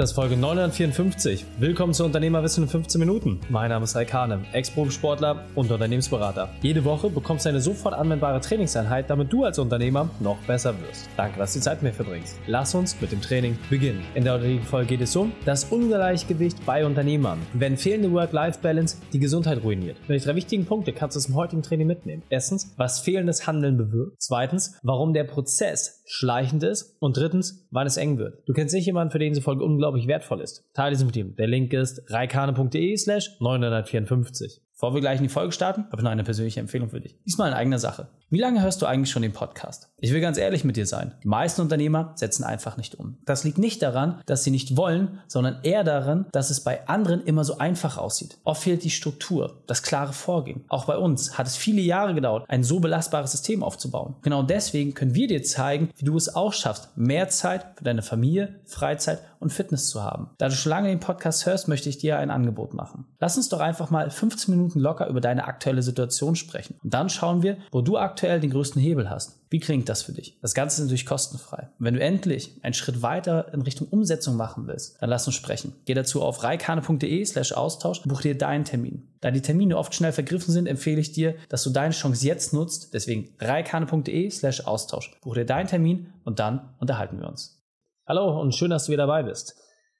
Das ist Folge 954. Willkommen zu Unternehmerwissen in 15 Minuten. Mein Name ist Raik Hane, Ex-Profisportler und Unternehmensberater. Jede Woche bekommst du eine sofort anwendbare Trainingseinheit, damit du als Unternehmer noch besser wirst. Danke, dass du die Zeit mit mir verbringst. Lass uns mit dem Training beginnen. In der heutigen Folge geht es um das Ungleichgewicht bei Unternehmern. Wenn fehlende Work-Life-Balance die Gesundheit ruiniert. Welche drei wichtigen Punkte kannst du aus dem heutigen Training mitnehmen? Erstens, was fehlendes Handeln bewirkt. Zweitens, warum der Prozess schleichend ist. Und drittens, wann es eng wird. Du kennst sicher jemanden, für den diese Folge unglaublich unglaublich wertvoll ist. Teile diesen mit ihm. Der Link ist reikane.de slash 954. Bevor wir gleich in die Folge starten, habe ich noch eine persönliche Empfehlung für dich. Diesmal in eigener Sache. Wie lange hörst du eigentlich schon den Podcast? Ich will ganz ehrlich mit dir sein. Die meisten Unternehmer setzen einfach nicht um. Das liegt nicht daran, dass sie nicht wollen, sondern eher daran, dass es bei anderen immer so einfach aussieht. Oft fehlt die Struktur, das klare Vorgehen. Auch bei uns hat es viele Jahre gedauert, ein so belastbares System aufzubauen. Genau deswegen können wir dir zeigen, wie du es auch schaffst, mehr Zeit für deine Familie, Freizeit und Fitness zu haben. Da du schon lange den Podcast hörst, möchte ich dir ein Angebot machen. Lass uns doch einfach mal 15 Minuten locker über deine aktuelle Situation sprechen. Und dann schauen wir, wo du aktuell den größten Hebel hast. Wie klingt das für dich? Das Ganze ist natürlich kostenfrei. Und wenn du endlich einen Schritt weiter in Richtung Umsetzung machen willst, dann lass uns sprechen. Geh dazu auf reikane.de slash Austausch und buch dir deinen Termin. Da die Termine oft schnell vergriffen sind, empfehle ich dir, dass du deine Chance jetzt nutzt. Deswegen reikane.de slash Austausch. Buch dir deinen Termin und dann unterhalten wir uns. Hallo und schön, dass du wieder dabei bist.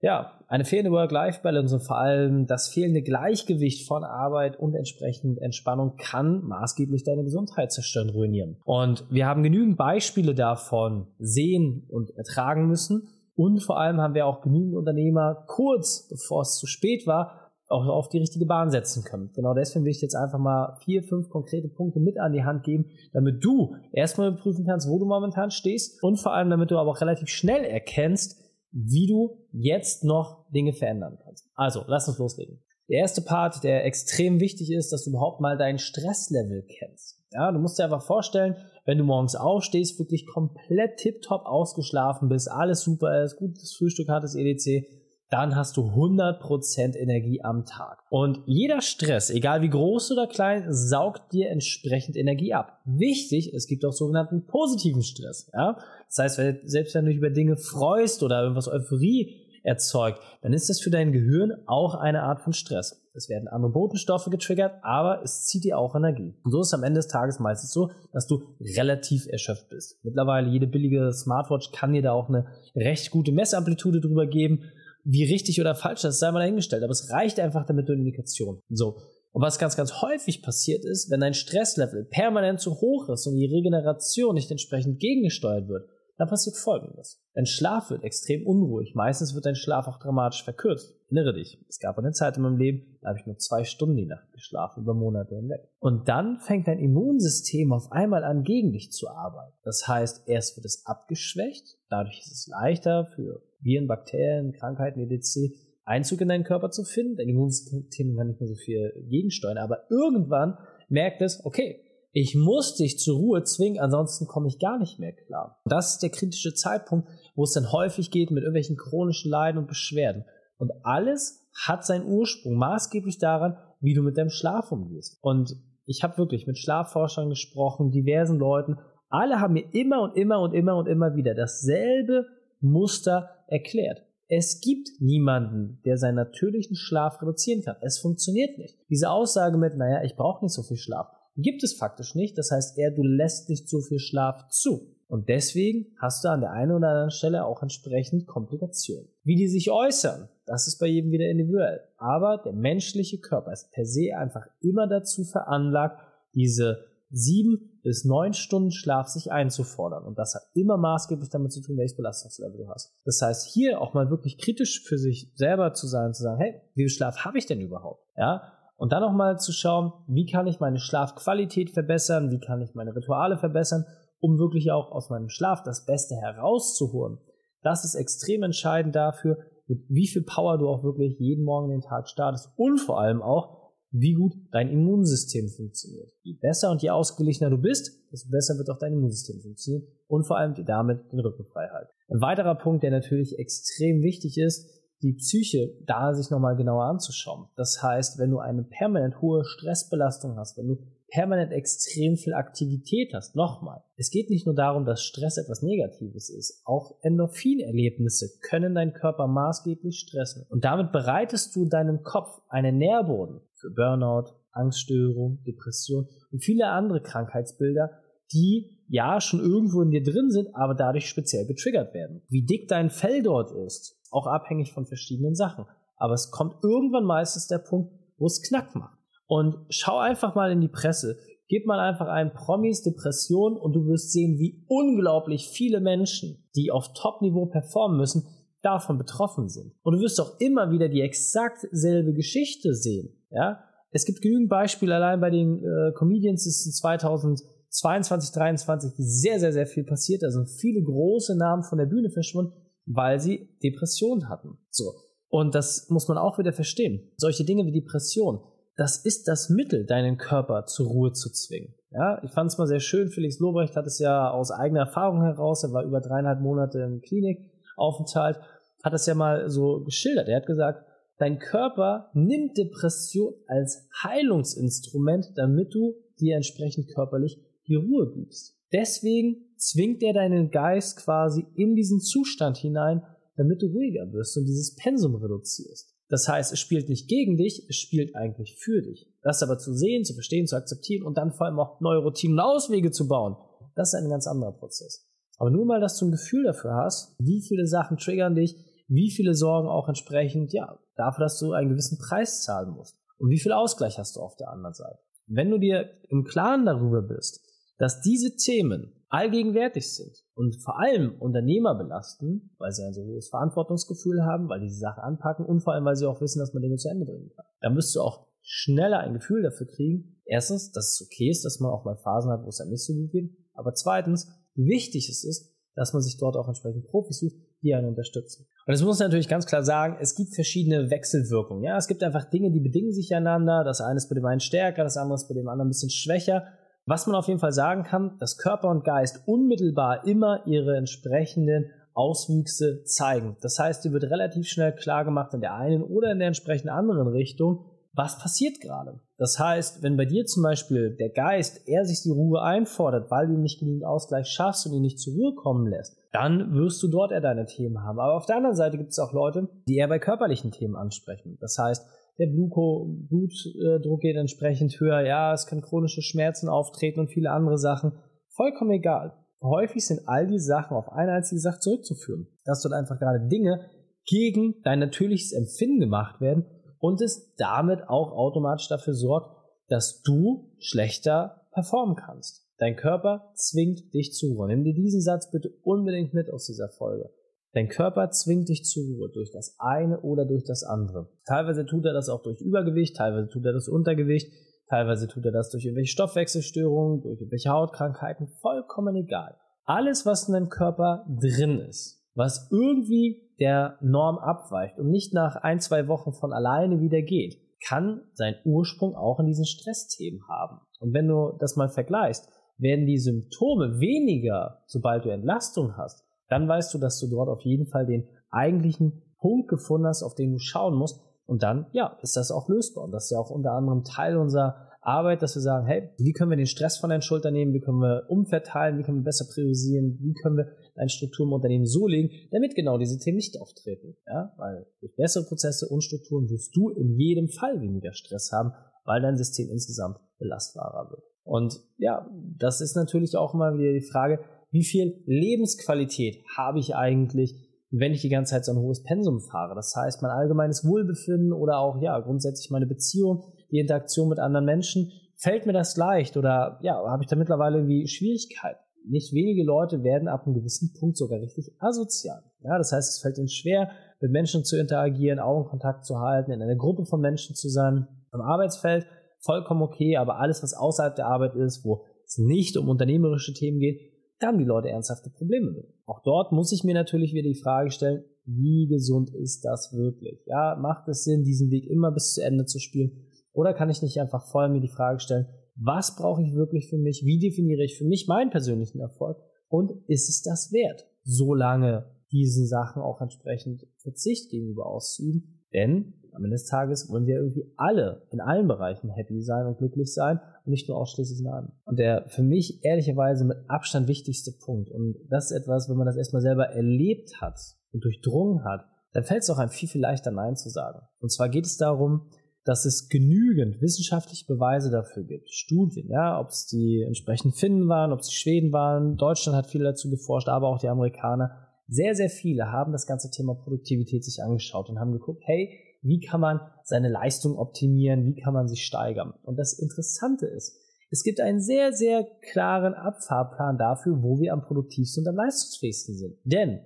Ja, eine fehlende Work-Life-Balance und vor allem das fehlende Gleichgewicht von Arbeit und entsprechend Entspannung kann maßgeblich deine Gesundheit zerstören, ruinieren. Und wir haben genügend Beispiele davon sehen und ertragen müssen. Und vor allem haben wir auch genügend Unternehmer kurz bevor es zu spät war, auch auf die richtige Bahn setzen können. Genau deswegen will ich jetzt einfach mal vier, fünf konkrete Punkte mit an die Hand geben, damit du erstmal prüfen kannst, wo du momentan stehst und vor allem, damit du aber auch relativ schnell erkennst, wie du jetzt noch Dinge verändern kannst. Also, lass uns loslegen. Der erste Part, der extrem wichtig ist, dass du überhaupt mal dein Stresslevel kennst. Ja, du musst dir einfach vorstellen, wenn du morgens aufstehst, wirklich komplett tiptop ausgeschlafen bist, alles super ist, gutes Frühstück hattest, EDC, dann hast du 100% Energie am Tag. Und jeder Stress, egal wie groß oder klein, saugt dir entsprechend Energie ab. Wichtig, es gibt auch sogenannten positiven Stress. Ja? Das heißt, selbst wenn du dich über Dinge freust oder irgendwas Euphorie erzeugt, dann ist das für dein Gehirn auch eine Art von Stress. Es werden andere Botenstoffe getriggert, aber es zieht dir auch Energie. Und so ist es am Ende des Tages meistens so, dass du relativ erschöpft bist. Mittlerweile jede billige Smartwatch kann dir da auch eine recht gute Messamplitude drüber geben wie richtig oder falsch das sei mal dahingestellt. Aber es reicht einfach damit zur Indikation. So. Und was ganz, ganz häufig passiert ist, wenn dein Stresslevel permanent zu hoch ist und die Regeneration nicht entsprechend gegengesteuert wird, dann passiert Folgendes. Dein Schlaf wird extrem unruhig. Meistens wird dein Schlaf auch dramatisch verkürzt. Erinnere dich, es gab eine Zeit in meinem Leben, da habe ich nur zwei Stunden die Nacht geschlafen, über Monate hinweg. Und dann fängt dein Immunsystem auf einmal an, gegen dich zu arbeiten. Das heißt, erst wird es abgeschwächt, dadurch ist es leichter für Viren, Bakterien, Krankheiten, etc. Einzug in deinen Körper zu finden. Dein Immunsystem kann nicht mehr so viel gegensteuern, aber irgendwann merkt es, okay, ich muss dich zur Ruhe zwingen, ansonsten komme ich gar nicht mehr klar. Das ist der kritische Zeitpunkt, wo es dann häufig geht mit irgendwelchen chronischen Leiden und Beschwerden. Und alles hat seinen Ursprung maßgeblich daran, wie du mit deinem Schlaf umgehst. Und ich habe wirklich mit Schlafforschern gesprochen, diversen Leuten. Alle haben mir immer und immer und immer und immer wieder dasselbe Muster erklärt. Es gibt niemanden, der seinen natürlichen Schlaf reduzieren kann. Es funktioniert nicht. Diese Aussage mit, naja, ich brauche nicht so viel Schlaf, gibt es faktisch nicht. Das heißt eher, du lässt nicht so viel Schlaf zu. Und deswegen hast du an der einen oder anderen Stelle auch entsprechend Komplikationen. Wie die sich äußern, das ist bei jedem wieder individuell. Aber der menschliche Körper ist per se einfach immer dazu veranlagt, diese sieben bis neun Stunden Schlaf sich einzufordern. Und das hat immer maßgeblich damit zu tun, welches Belastungslevel du hast. Das heißt, hier auch mal wirklich kritisch für sich selber zu sein, zu sagen, hey, wie viel Schlaf habe ich denn überhaupt? Ja, und dann auch mal zu schauen, wie kann ich meine Schlafqualität verbessern, wie kann ich meine Rituale verbessern, um wirklich auch aus meinem Schlaf das Beste herauszuholen. Das ist extrem entscheidend dafür, mit wie viel Power du auch wirklich jeden Morgen den Tag startest und vor allem auch, wie gut dein Immunsystem funktioniert. Je besser und je ausgeglichener du bist, desto besser wird auch dein Immunsystem funktionieren und vor allem damit den Rücken frei halten. Ein weiterer Punkt, der natürlich extrem wichtig ist, die Psyche da sich nochmal genauer anzuschauen. Das heißt, wenn du eine permanent hohe Stressbelastung hast, wenn du permanent extrem viel Aktivität hast. Nochmal, es geht nicht nur darum, dass Stress etwas Negatives ist. Auch Endorphinerlebnisse können deinen Körper maßgeblich stressen. Und damit bereitest du deinem Kopf einen Nährboden für Burnout, Angststörung, Depression und viele andere Krankheitsbilder, die ja schon irgendwo in dir drin sind, aber dadurch speziell getriggert werden. Wie dick dein Fell dort ist, auch abhängig von verschiedenen Sachen. Aber es kommt irgendwann meistens der Punkt, wo es knack macht. Und schau einfach mal in die Presse. Gib mal einfach ein Promis Depression und du wirst sehen, wie unglaublich viele Menschen, die auf Top-Niveau performen müssen, davon betroffen sind. Und du wirst auch immer wieder die exakt selbe Geschichte sehen. Ja? Es gibt genügend Beispiele, allein bei den äh, Comedians ist in 2022, 2023 sehr, sehr, sehr viel passiert. Da sind viele große Namen von der Bühne verschwunden, weil sie Depressionen hatten. So. Und das muss man auch wieder verstehen. Solche Dinge wie Depression, das ist das Mittel, deinen Körper zur Ruhe zu zwingen. Ja, ich fand es mal sehr schön. Felix Lobrecht hat es ja aus eigener Erfahrung heraus. Er war über dreieinhalb Monate im Klinikaufenthalt, hat es ja mal so geschildert. Er hat gesagt, dein Körper nimmt Depression als Heilungsinstrument, damit du dir entsprechend körperlich die Ruhe gibst. Deswegen zwingt er deinen Geist quasi in diesen Zustand hinein, damit du ruhiger wirst und dieses Pensum reduzierst. Das heißt, es spielt nicht gegen dich, es spielt eigentlich für dich. Das aber zu sehen, zu verstehen, zu akzeptieren und dann vor allem auch neue Routinen und Auswege zu bauen, das ist ein ganz anderer Prozess. Aber nur mal, dass du ein Gefühl dafür hast, wie viele Sachen triggern dich, wie viele Sorgen auch entsprechend, ja, dafür, dass du einen gewissen Preis zahlen musst. Und wie viel Ausgleich hast du auf der anderen Seite. Wenn du dir im Klaren darüber bist, dass diese Themen allgegenwärtig sind und vor allem Unternehmer belasten, weil sie ein so hohes Verantwortungsgefühl haben, weil die die Sache anpacken und vor allem, weil sie auch wissen, dass man Dinge zu Ende bringen kann. Dann wirst du auch schneller ein Gefühl dafür kriegen. Erstens, dass es okay ist, dass man auch mal Phasen hat, wo es einem nicht so gut geht. Aber zweitens, wie wichtig es ist, dass man sich dort auch entsprechend Profis sucht, die einen unterstützen. Und es muss natürlich ganz klar sagen, es gibt verschiedene Wechselwirkungen. Ja, es gibt einfach Dinge, die bedingen sich einander. Das eine ist bei dem einen stärker, das andere ist bei dem anderen ein bisschen schwächer. Was man auf jeden Fall sagen kann, dass Körper und Geist unmittelbar immer ihre entsprechenden Auswüchse zeigen. Das heißt, dir wird relativ schnell klar gemacht in der einen oder in der entsprechend anderen Richtung, was passiert gerade. Das heißt, wenn bei dir zum Beispiel der Geist eher sich die Ruhe einfordert, weil du nicht genügend Ausgleich schaffst und ihn nicht zur Ruhe kommen lässt, dann wirst du dort eher deine Themen haben. Aber auf der anderen Seite gibt es auch Leute, die eher bei körperlichen Themen ansprechen. Das heißt, der Blutdruck geht entsprechend höher, ja, es können chronische Schmerzen auftreten und viele andere Sachen. Vollkommen egal. Häufig sind all die Sachen auf eine einzige Sache zurückzuführen. Dass dort einfach gerade Dinge gegen dein natürliches Empfinden gemacht werden und es damit auch automatisch dafür sorgt, dass du schlechter performen kannst. Dein Körper zwingt dich zu Ruhe. Nimm dir diesen Satz bitte unbedingt mit aus dieser Folge. Dein Körper zwingt dich zur Ruhe durch das eine oder durch das andere. Teilweise tut er das auch durch Übergewicht, teilweise tut er das Untergewicht, teilweise tut er das durch irgendwelche Stoffwechselstörungen, durch irgendwelche Hautkrankheiten, vollkommen egal. Alles, was in deinem Körper drin ist, was irgendwie der Norm abweicht und nicht nach ein, zwei Wochen von alleine wieder geht, kann seinen Ursprung auch in diesen Stressthemen haben. Und wenn du das mal vergleichst, werden die Symptome weniger, sobald du Entlastung hast, dann weißt du, dass du dort auf jeden Fall den eigentlichen Punkt gefunden hast, auf den du schauen musst. Und dann, ja, ist das auch lösbar. Und das ist ja auch unter anderem Teil unserer Arbeit, dass wir sagen, hey, wie können wir den Stress von deinen Schultern nehmen, wie können wir umverteilen, wie können wir besser priorisieren, wie können wir deine Struktur im Unternehmen so legen, damit genau diese Themen nicht auftreten. Ja, weil durch bessere Prozesse und Strukturen wirst du in jedem Fall weniger Stress haben, weil dein System insgesamt belastbarer wird. Und ja, das ist natürlich auch mal wieder die Frage, wie viel Lebensqualität habe ich eigentlich, wenn ich die ganze Zeit so ein hohes Pensum fahre. Das heißt, mein allgemeines Wohlbefinden oder auch ja grundsätzlich meine Beziehung, die Interaktion mit anderen Menschen, fällt mir das leicht oder ja, habe ich da mittlerweile irgendwie Schwierigkeiten? Nicht wenige Leute werden ab einem gewissen Punkt sogar richtig asozial. Ja, das heißt, es fällt ihnen schwer, mit Menschen zu interagieren, Augenkontakt zu halten, in einer Gruppe von Menschen zu sein. Am Arbeitsfeld vollkommen okay, aber alles, was außerhalb der Arbeit ist, wo es nicht um unternehmerische Themen geht, da haben die Leute ernsthafte Probleme mit. Auch dort muss ich mir natürlich wieder die Frage stellen, wie gesund ist das wirklich? Ja, macht es Sinn, diesen Weg immer bis zu Ende zu spielen? Oder kann ich nicht einfach voll mir die Frage stellen, was brauche ich wirklich für mich? Wie definiere ich für mich meinen persönlichen Erfolg? Und ist es das wert, so lange diesen Sachen auch entsprechend Verzicht gegenüber auszuüben? Denn am Ende des Tages wollen wir irgendwie alle in allen Bereichen happy sein und glücklich sein und nicht nur ausschließlich in einem. Und der für mich ehrlicherweise mit Abstand wichtigste Punkt, und das ist etwas, wenn man das erstmal selber erlebt hat und durchdrungen hat, dann fällt es auch einem viel, viel leichter Nein zu sagen. Und zwar geht es darum, dass es genügend wissenschaftliche Beweise dafür gibt. Studien, ja, ob es die entsprechenden Finnen waren, ob es die Schweden waren, Deutschland hat viel dazu geforscht, aber auch die Amerikaner. Sehr, sehr viele haben das ganze Thema Produktivität sich angeschaut und haben geguckt, hey, wie kann man seine Leistung optimieren, wie kann man sich steigern. Und das Interessante ist, es gibt einen sehr, sehr klaren Abfahrplan dafür, wo wir am produktivsten und am leistungsfähigsten sind. Denn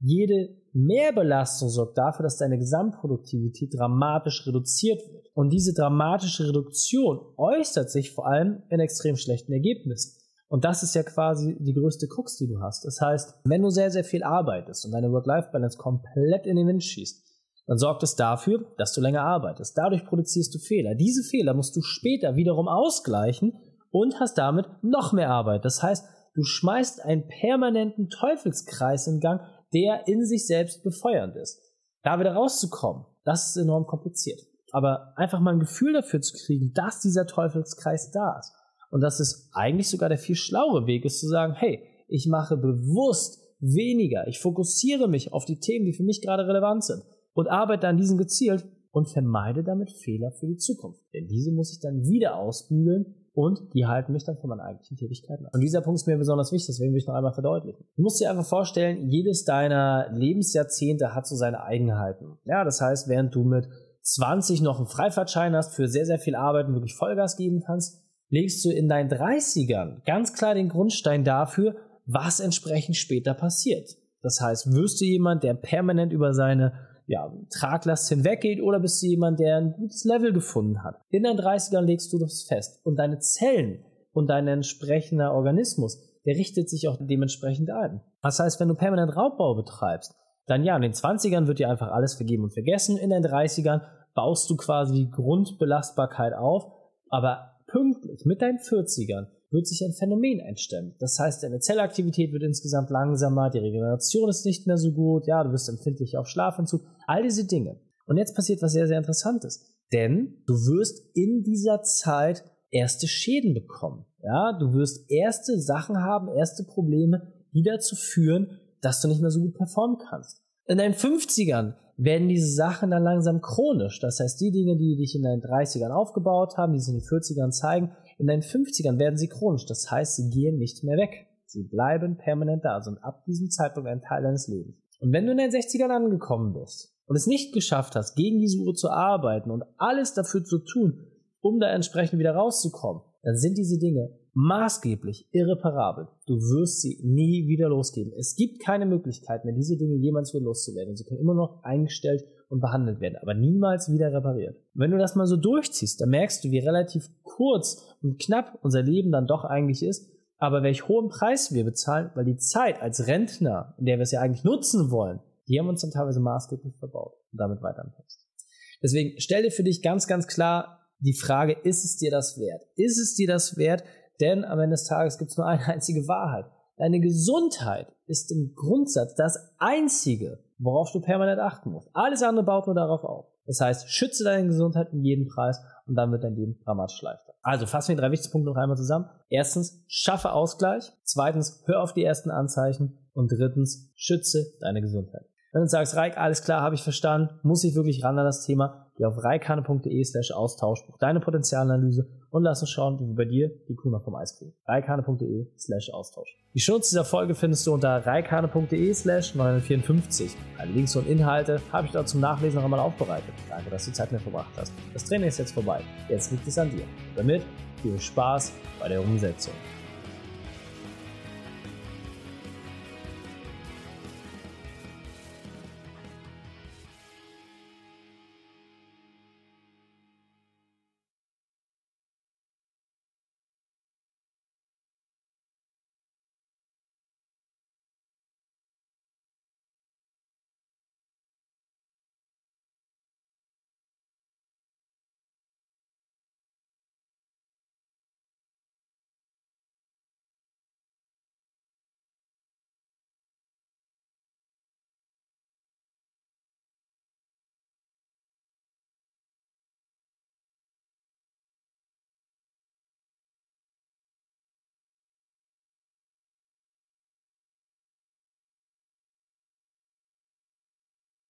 jede Mehrbelastung sorgt dafür, dass deine Gesamtproduktivität dramatisch reduziert wird. Und diese dramatische Reduktion äußert sich vor allem in extrem schlechten Ergebnissen. Und das ist ja quasi die größte Krux, die du hast. Das heißt, wenn du sehr, sehr viel arbeitest und deine Work-Life-Balance komplett in den Wind schießt, dann sorgt es dafür, dass du länger arbeitest. Dadurch produzierst du Fehler. Diese Fehler musst du später wiederum ausgleichen und hast damit noch mehr Arbeit. Das heißt, du schmeißt einen permanenten Teufelskreis in Gang, der in sich selbst befeuernd ist. Da wieder rauszukommen, das ist enorm kompliziert. Aber einfach mal ein Gefühl dafür zu kriegen, dass dieser Teufelskreis da ist. Und dass es eigentlich sogar der viel schlauere Weg ist zu sagen, hey, ich mache bewusst weniger. Ich fokussiere mich auf die Themen, die für mich gerade relevant sind und arbeite an diesen gezielt und vermeide damit Fehler für die Zukunft. Denn diese muss ich dann wieder ausbügeln und die halten mich dann von meiner eigentlichen Tätigkeit ab. Und dieser Punkt ist mir besonders wichtig, deswegen will ich noch einmal verdeutlichen. Du musst dir einfach vorstellen, jedes deiner Lebensjahrzehnte hat so seine Eigenheiten. Ja, das heißt, während du mit 20 noch einen Freifahrtschein hast, für sehr, sehr viel Arbeit und wirklich Vollgas geben kannst, legst du in deinen 30ern ganz klar den Grundstein dafür, was entsprechend später passiert. Das heißt, wirst du jemand, der permanent über seine ja, Traglast hinweggeht oder bist du jemand, der ein gutes Level gefunden hat. In deinen 30ern legst du das fest und deine Zellen und dein entsprechender Organismus, der richtet sich auch dementsprechend ein. Das heißt, wenn du permanent Raubbau betreibst, dann ja, in den 20ern wird dir einfach alles vergeben und vergessen. In den 30ern baust du quasi die Grundbelastbarkeit auf, aber pünktlich mit deinen 40ern wird sich ein Phänomen einstellen. Das heißt, deine Zellaktivität wird insgesamt langsamer, die Regeneration ist nicht mehr so gut, ja, du wirst empfindlich auf Schlafentzug, all diese Dinge. Und jetzt passiert was sehr, sehr Interessantes. Denn du wirst in dieser Zeit erste Schäden bekommen. Ja, du wirst erste Sachen haben, erste Probleme, die dazu führen, dass du nicht mehr so gut performen kannst. In deinen 50ern werden diese Sachen dann langsam chronisch. Das heißt, die Dinge, die dich in deinen 30ern aufgebaut haben, die sich in den 40ern zeigen, in deinen 50ern werden sie chronisch. Das heißt, sie gehen nicht mehr weg. Sie bleiben permanent da, sind ab diesem Zeitpunkt ein Teil deines Lebens. Und wenn du in deinen 60ern angekommen bist und es nicht geschafft hast, gegen diese Uhr zu arbeiten und alles dafür zu tun, um da entsprechend wieder rauszukommen, dann sind diese Dinge maßgeblich irreparabel. Du wirst sie nie wieder losgeben. Es gibt keine Möglichkeit mehr, diese Dinge jemals wieder loszuwerden. Sie können immer noch eingestellt und behandelt werden, aber niemals wieder repariert. Wenn du das mal so durchziehst, dann merkst du, wie relativ kurz und knapp unser Leben dann doch eigentlich ist, aber welch hohen Preis wir bezahlen, weil die Zeit als Rentner, in der wir es ja eigentlich nutzen wollen, die haben uns dann teilweise maßgeblich verbaut und damit weiter. Deswegen stell dir für dich ganz, ganz klar die Frage, ist es dir das wert? Ist es dir das wert, denn am Ende des Tages gibt es nur eine einzige Wahrheit. Deine Gesundheit ist im Grundsatz das einzige, worauf du permanent achten musst. Alles andere baut nur darauf auf. Das heißt, schütze deine Gesundheit um jeden Preis und dann wird dein Leben dramatisch leichter. Also fassen wir die drei wichtigsten Punkte noch einmal zusammen. Erstens, schaffe Ausgleich. Zweitens, hör auf die ersten Anzeichen. Und drittens, schütze deine Gesundheit. Wenn du sagst, Reik, alles klar, habe ich verstanden, muss ich wirklich ran an das Thema, geh auf reikane.de slash Austausch, buch deine Potenzialanalyse und lass uns schauen, wie wir bei dir die Kuh noch vom Eis kriegen. reikane.de slash Austausch. Die Schutz dieser Folge findest du unter reikane.de slash 954. Alle Links und Inhalte habe ich dort zum Nachlesen noch einmal aufbereitet. Danke, dass du Zeit mit verbracht hast. Das Training ist jetzt vorbei. Jetzt liegt es an dir. Damit viel Spaß bei der Umsetzung.